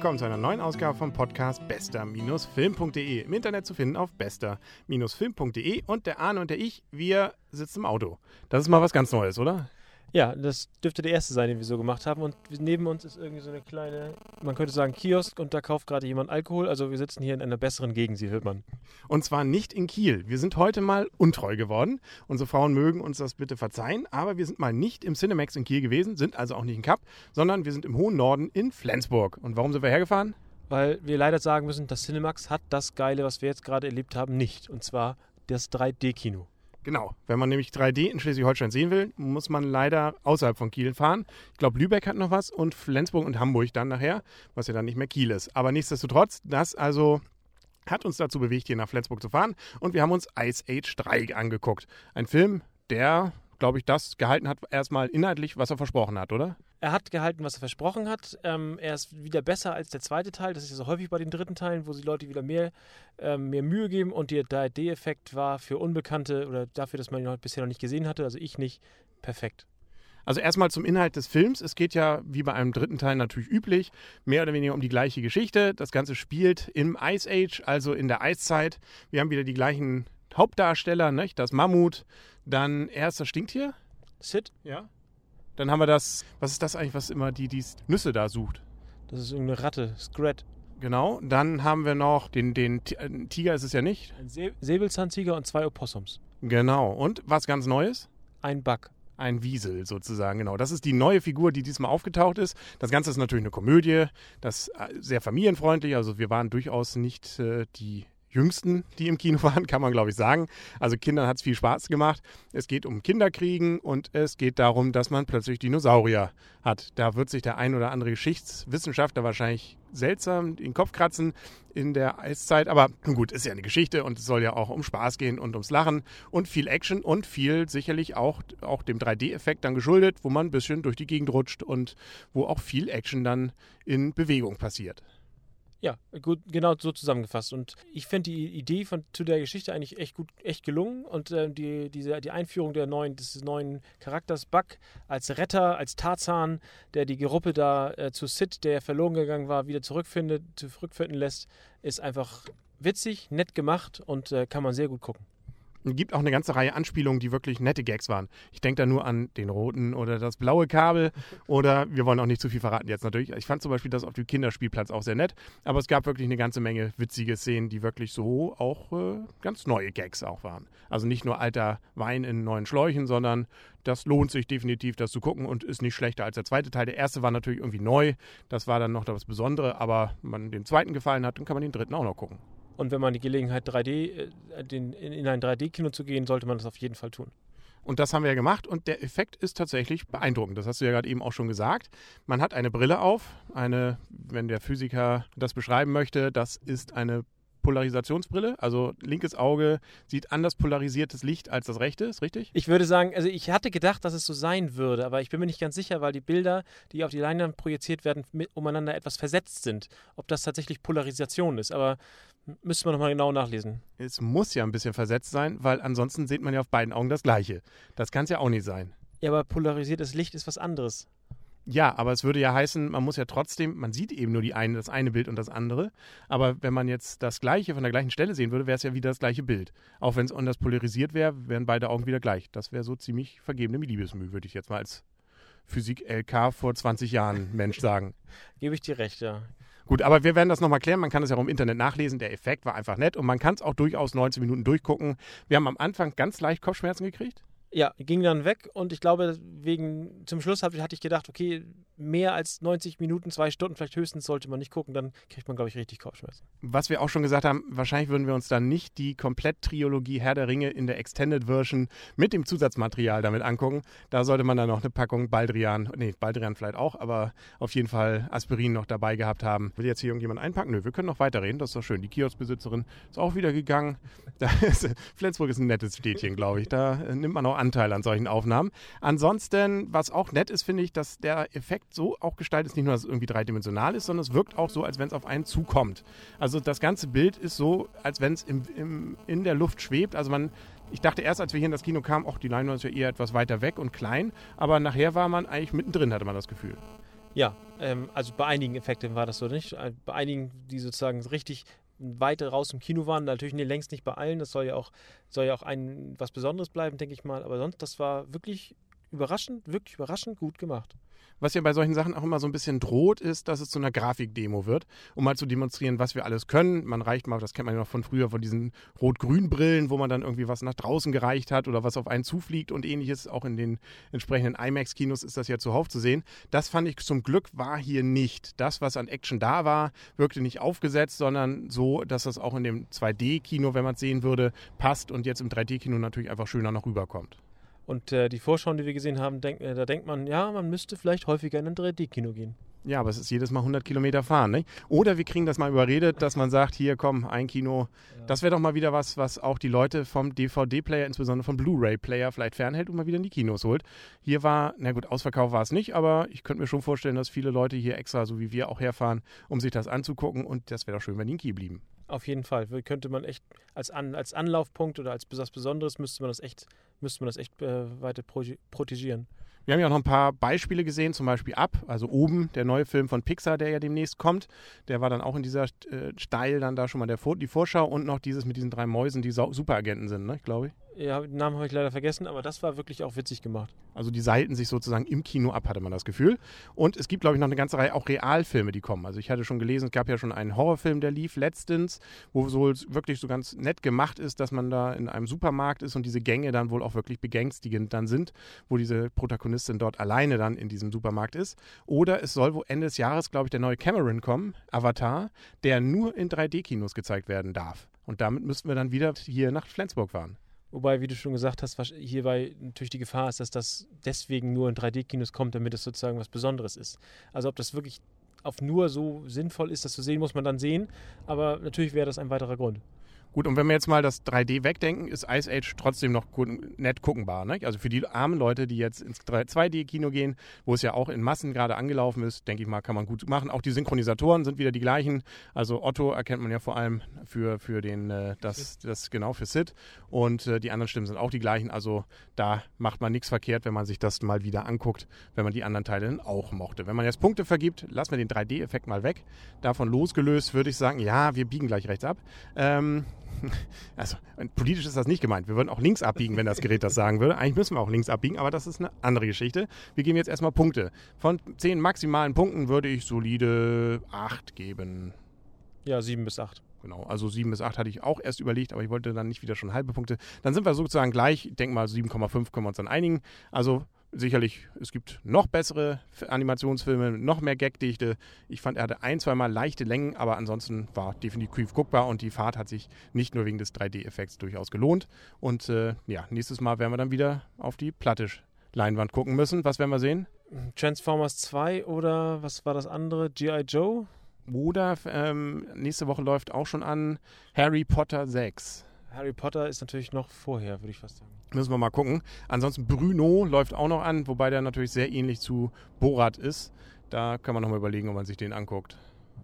willkommen zu einer neuen Ausgabe vom Podcast bester-film.de. Im Internet zu finden auf bester-film.de. Und der Arne und der ich, wir sitzen im Auto. Das ist mal was ganz Neues, oder? Ja, das dürfte der erste sein, den wir so gemacht haben. Und neben uns ist irgendwie so eine kleine, man könnte sagen, Kiosk und da kauft gerade jemand Alkohol. Also wir sitzen hier in einer besseren Gegend, sie hört man. Und zwar nicht in Kiel. Wir sind heute mal untreu geworden. Unsere Frauen mögen uns das bitte verzeihen, aber wir sind mal nicht im Cinemax in Kiel gewesen, sind also auch nicht in Kapp, sondern wir sind im hohen Norden in Flensburg. Und warum sind wir hergefahren? Weil wir leider sagen müssen, das Cinemax hat das Geile, was wir jetzt gerade erlebt haben, nicht. Und zwar das 3D-Kino. Genau. Wenn man nämlich 3D in Schleswig-Holstein sehen will, muss man leider außerhalb von Kiel fahren. Ich glaube, Lübeck hat noch was und Flensburg und Hamburg dann nachher, was ja dann nicht mehr Kiel ist. Aber nichtsdestotrotz, das also hat uns dazu bewegt, hier nach Flensburg zu fahren. Und wir haben uns Ice Age 3 angeguckt. Ein Film, der, glaube ich, das gehalten hat, erstmal inhaltlich, was er versprochen hat, oder? Er hat gehalten, was er versprochen hat. Ähm, er ist wieder besser als der zweite Teil. Das ist ja so häufig bei den dritten Teilen, wo sie Leute wieder mehr, ähm, mehr Mühe geben. Und der 3D-Effekt war für Unbekannte oder dafür, dass man ihn bisher noch nicht gesehen hatte, also ich nicht, perfekt. Also erstmal zum Inhalt des Films. Es geht ja, wie bei einem dritten Teil natürlich üblich, mehr oder weniger um die gleiche Geschichte. Das Ganze spielt im Ice Age, also in der Eiszeit. Wir haben wieder die gleichen Hauptdarsteller, nicht? das Mammut, dann erst das Stinktier. Sid? Ja. Dann haben wir das, was ist das eigentlich, was immer die, die Nüsse da sucht? Das ist irgendeine Ratte, Scrat. Genau. Dann haben wir noch den, den äh, Tiger ist es ja nicht. Ein Se Säbelzahntiger und zwei Opossums. Genau. Und was ganz Neues? Ein Bug. Ein Wiesel sozusagen, genau. Das ist die neue Figur, die diesmal aufgetaucht ist. Das Ganze ist natürlich eine Komödie, das äh, sehr familienfreundlich. Also wir waren durchaus nicht äh, die Jüngsten, die im Kino waren, kann man glaube ich sagen. Also Kindern hat es viel Spaß gemacht. Es geht um Kinderkriegen und es geht darum, dass man plötzlich Dinosaurier hat. Da wird sich der ein oder andere Geschichtswissenschaftler wahrscheinlich seltsam den Kopf kratzen in der Eiszeit. Aber gut, ist ja eine Geschichte und es soll ja auch um Spaß gehen und ums Lachen und viel Action und viel sicherlich auch, auch dem 3D-Effekt dann geschuldet, wo man ein bisschen durch die Gegend rutscht und wo auch viel Action dann in Bewegung passiert. Ja, gut, genau so zusammengefasst. Und ich finde die Idee von, zu der Geschichte eigentlich echt gut, echt gelungen. Und äh, die, diese, die Einführung der neuen, des neuen Charakters Buck als Retter, als Tarzan, der die Geruppe da äh, zu Sid, der verloren gegangen war, wieder zurückfindet, zurückfinden lässt, ist einfach witzig, nett gemacht und äh, kann man sehr gut gucken. Es gibt auch eine ganze Reihe Anspielungen, die wirklich nette Gags waren. Ich denke da nur an den roten oder das blaue Kabel oder wir wollen auch nicht zu viel verraten jetzt natürlich. Ich fand zum Beispiel das auf dem Kinderspielplatz auch sehr nett, aber es gab wirklich eine ganze Menge witzige Szenen, die wirklich so auch äh, ganz neue Gags auch waren. Also nicht nur alter Wein in neuen Schläuchen, sondern das lohnt sich definitiv, das zu gucken und ist nicht schlechter als der zweite Teil. Der erste war natürlich irgendwie neu, das war dann noch das Besondere, aber wenn man den zweiten gefallen hat, dann kann man den dritten auch noch gucken. Und wenn man die Gelegenheit 3D, äh, den, in ein 3D-Kino zu gehen, sollte man das auf jeden Fall tun. Und das haben wir ja gemacht und der Effekt ist tatsächlich beeindruckend. Das hast du ja gerade eben auch schon gesagt. Man hat eine Brille auf, eine, wenn der Physiker das beschreiben möchte, das ist eine Polarisationsbrille. Also linkes Auge sieht anders polarisiertes Licht als das rechte, ist richtig? Ich würde sagen, also ich hatte gedacht, dass es so sein würde, aber ich bin mir nicht ganz sicher, weil die Bilder, die auf die Leinwand projiziert werden, mit, umeinander etwas versetzt sind. Ob das tatsächlich Polarisation ist, aber müsste man nochmal genau nachlesen. Es muss ja ein bisschen versetzt sein, weil ansonsten sieht man ja auf beiden Augen das Gleiche. Das kann es ja auch nicht sein. Ja, aber polarisiertes Licht ist was anderes. Ja, aber es würde ja heißen, man muss ja trotzdem, man sieht eben nur die eine, das eine Bild und das andere. Aber wenn man jetzt das gleiche von der gleichen Stelle sehen würde, wäre es ja wieder das gleiche Bild. Auch wenn es anders polarisiert wäre, wären beide Augen wieder gleich. Das wäre so ziemlich vergebene Liebesmühe, würde ich jetzt mal als Physik-LK vor 20 Jahren Mensch sagen. Gebe ich dir recht, ja. Gut, aber wir werden das nochmal klären. Man kann es ja auch im Internet nachlesen. Der Effekt war einfach nett und man kann es auch durchaus 19 Minuten durchgucken. Wir haben am Anfang ganz leicht Kopfschmerzen gekriegt. Ja, ging dann weg und ich glaube, wegen zum Schluss hatte ich gedacht, okay, mehr als 90 Minuten, zwei Stunden vielleicht höchstens sollte man nicht gucken, dann kriegt man, glaube ich, richtig Kopfschmerzen. Was wir auch schon gesagt haben, wahrscheinlich würden wir uns dann nicht die Komplett-Triologie Herr der Ringe in der Extended Version mit dem Zusatzmaterial damit angucken. Da sollte man dann noch eine Packung Baldrian, nee, Baldrian vielleicht auch, aber auf jeden Fall Aspirin noch dabei gehabt haben. Will jetzt hier irgendjemand einpacken? Nö, wir können noch weiterreden, das ist doch schön. Die Kioskbesitzerin ist auch wieder gegangen. Ist, Flensburg ist ein nettes Städtchen, glaube ich. Da nimmt man auch Anteil an solchen Aufnahmen. Ansonsten, was auch nett ist, finde ich, dass der Effekt so auch gestaltet ist, nicht nur, dass es irgendwie dreidimensional ist, sondern es wirkt auch so, als wenn es auf einen zukommt. Also das ganze Bild ist so, als wenn es im, im, in der Luft schwebt. Also man, ich dachte erst, als wir hier in das Kino kamen, auch die Leinwand ist ja eher etwas weiter weg und klein, aber nachher war man eigentlich mittendrin, hatte man das Gefühl. Ja, ähm, also bei einigen Effekten war das so nicht. Bei einigen, die sozusagen richtig weit raus im Kino waren, natürlich nee, längst nicht bei allen. Das soll ja auch, soll ja auch ein was Besonderes bleiben, denke ich mal. Aber sonst, das war wirklich überraschend, wirklich überraschend gut gemacht. Was ja bei solchen Sachen auch immer so ein bisschen droht, ist, dass es zu einer Grafikdemo wird, um mal zu demonstrieren, was wir alles können. Man reicht mal, das kennt man ja noch von früher, von diesen Rot-Grün-Brillen, wo man dann irgendwie was nach draußen gereicht hat oder was auf einen zufliegt und ähnliches. Auch in den entsprechenden IMAX-Kinos ist das ja zuhauf zu sehen. Das fand ich zum Glück war hier nicht. Das, was an Action da war, wirkte nicht aufgesetzt, sondern so, dass das auch in dem 2D-Kino, wenn man es sehen würde, passt und jetzt im 3D-Kino natürlich einfach schöner noch rüberkommt. Und äh, die Vorschauen, die wir gesehen haben, denk, äh, da denkt man, ja, man müsste vielleicht häufiger in ein 3D-Kino gehen. Ja, aber es ist jedes Mal 100 Kilometer fahren. Nicht? Oder wir kriegen das mal überredet, dass man sagt, hier komm, ein Kino. Ja. Das wäre doch mal wieder was, was auch die Leute vom DVD-Player, insbesondere vom Blu-ray-Player, vielleicht fernhält und mal wieder in die Kinos holt. Hier war, na gut, Ausverkauf war es nicht, aber ich könnte mir schon vorstellen, dass viele Leute hier extra, so wie wir, auch herfahren, um sich das anzugucken. Und das wäre doch schön, wenn die in Kiel blieben. Auf jeden Fall. Könnte man echt als, An als Anlaufpunkt oder als was Besonderes müsste man das echt, müsste man das echt äh, weiter protegieren. Wir haben ja noch ein paar Beispiele gesehen, zum Beispiel Ab, also oben der neue Film von Pixar, der ja demnächst kommt. Der war dann auch in dieser äh, Steil dann da schon mal der, die Vorschau und noch dieses mit diesen drei Mäusen, die Superagenten sind, ne, glaube ich. Ja, den Namen habe ich leider vergessen, aber das war wirklich auch witzig gemacht. Also die seiten sich sozusagen im Kino ab, hatte man das Gefühl. Und es gibt, glaube ich, noch eine ganze Reihe auch Realfilme, die kommen. Also ich hatte schon gelesen, es gab ja schon einen Horrorfilm, der lief letztens, wo so wirklich so ganz nett gemacht ist, dass man da in einem Supermarkt ist und diese Gänge dann wohl auch wirklich begängstigend dann sind, wo diese Protagonistin dort alleine dann in diesem Supermarkt ist. Oder es soll wo Ende des Jahres, glaube ich, der neue Cameron kommen, Avatar, der nur in 3D-Kinos gezeigt werden darf. Und damit müssten wir dann wieder hier nach Flensburg fahren. Wobei, wie du schon gesagt hast, hierbei natürlich die Gefahr ist, dass das deswegen nur in 3D-Kinos kommt, damit es sozusagen was Besonderes ist. Also ob das wirklich auf nur so sinnvoll ist, das zu sehen, muss man dann sehen. Aber natürlich wäre das ein weiterer Grund. Gut, und wenn wir jetzt mal das 3D wegdenken, ist Ice Age trotzdem noch gut, nett guckenbar. Ne? Also für die armen Leute, die jetzt ins 2D-Kino gehen, wo es ja auch in Massen gerade angelaufen ist, denke ich mal, kann man gut machen. Auch die Synchronisatoren sind wieder die gleichen. Also Otto erkennt man ja vor allem für, für den, äh, das, das genau für Sid. Und äh, die anderen Stimmen sind auch die gleichen. Also da macht man nichts verkehrt, wenn man sich das mal wieder anguckt, wenn man die anderen Teile dann auch mochte. Wenn man jetzt Punkte vergibt, lassen wir den 3D-Effekt mal weg. Davon losgelöst würde ich sagen, ja, wir biegen gleich rechts ab. Ähm, also politisch ist das nicht gemeint. Wir würden auch links abbiegen, wenn das Gerät das sagen würde. Eigentlich müssen wir auch links abbiegen, aber das ist eine andere Geschichte. Wir geben jetzt erstmal Punkte. Von zehn maximalen Punkten würde ich solide acht geben. Ja, sieben bis acht. Genau, also 7 bis 8 hatte ich auch erst überlegt, aber ich wollte dann nicht wieder schon halbe Punkte. Dann sind wir sozusagen gleich. Ich denke mal, 7,5 können wir uns dann einigen. Also sicherlich, es gibt noch bessere Animationsfilme, noch mehr Gagdichte. Ich fand, er hatte ein, zweimal leichte Längen, aber ansonsten war definitiv guckbar und die Fahrt hat sich nicht nur wegen des 3D-Effekts durchaus gelohnt. Und äh, ja, nächstes Mal werden wir dann wieder auf die Plattisch-Leinwand gucken müssen. Was werden wir sehen? Transformers 2 oder was war das andere? G.I. Joe? Oder ähm, nächste Woche läuft auch schon an Harry Potter 6. Harry Potter ist natürlich noch vorher, würde ich fast sagen. Müssen wir mal gucken. Ansonsten Bruno läuft auch noch an, wobei der natürlich sehr ähnlich zu Borat ist. Da kann man noch mal überlegen, ob man sich den anguckt.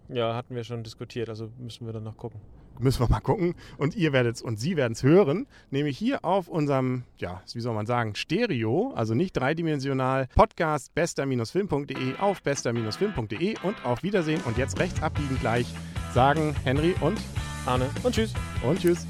Ja, hatten wir schon diskutiert, also müssen wir dann noch gucken. Müssen wir mal gucken. Und ihr werdet es und Sie werden es hören, nämlich hier auf unserem, ja, wie soll man sagen, Stereo, also nicht dreidimensional, Podcast bester-film.de auf bester-film.de und auf Wiedersehen. Und jetzt rechts abbiegen gleich sagen Henry und Arne und tschüss. Und tschüss.